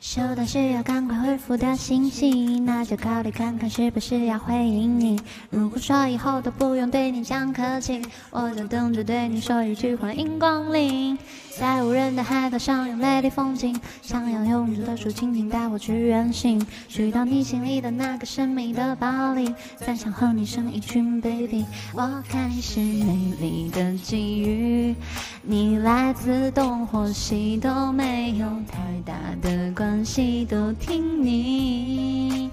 收到需要赶快回复的信息，那就考虑看看是不是要回应你。如果说以后都不用对你讲客气，我就等着对你说一句欢迎光临。在无人的海岛上有美丽风景，想要永久的树轻轻带我去远行，去到你心里的那个神秘的堡垒，再想和你生一群 baby。我看你是美丽的际遇，你来自东或西都没有太大的关系，都听你，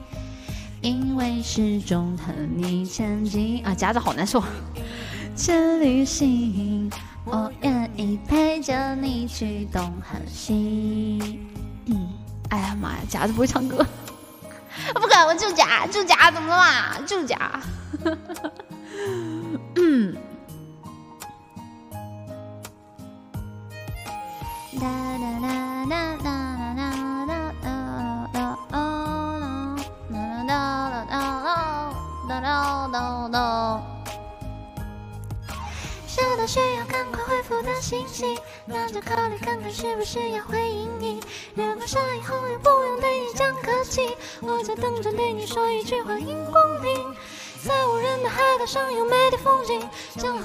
因为始终和你前进啊，夹子好难受。去旅行，我愿意陪着你去东和西。嗯，哎呀妈呀，夹子不会唱歌，不可，我就夹就夹，怎么了嘛？就夹。嗯。哒哒哒哒需要赶快回复的信息，那就考虑看看是不是要回应你。如果说以后也不用对你讲客气，我就等着对你说一句欢迎光临。在无人的海岛上有美丽风景，想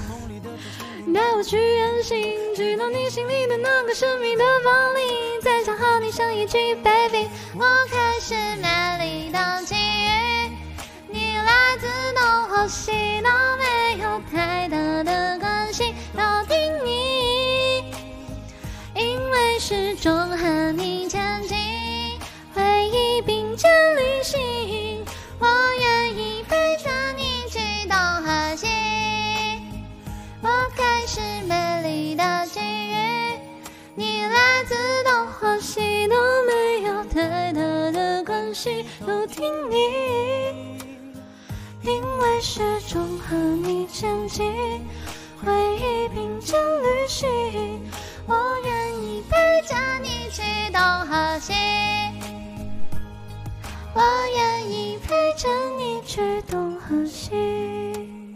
带我去远行，去到你心里的那个神秘的堡垒，再想和你生一句 baby。我开始美丽的际遇，你来自东或西都始终和你前进，回忆并肩旅行，我愿意陪着你去东和西。我开始美丽的际遇，你来自东或西都没有太大的关系，都听你，因为始终和你前进，回去东和西。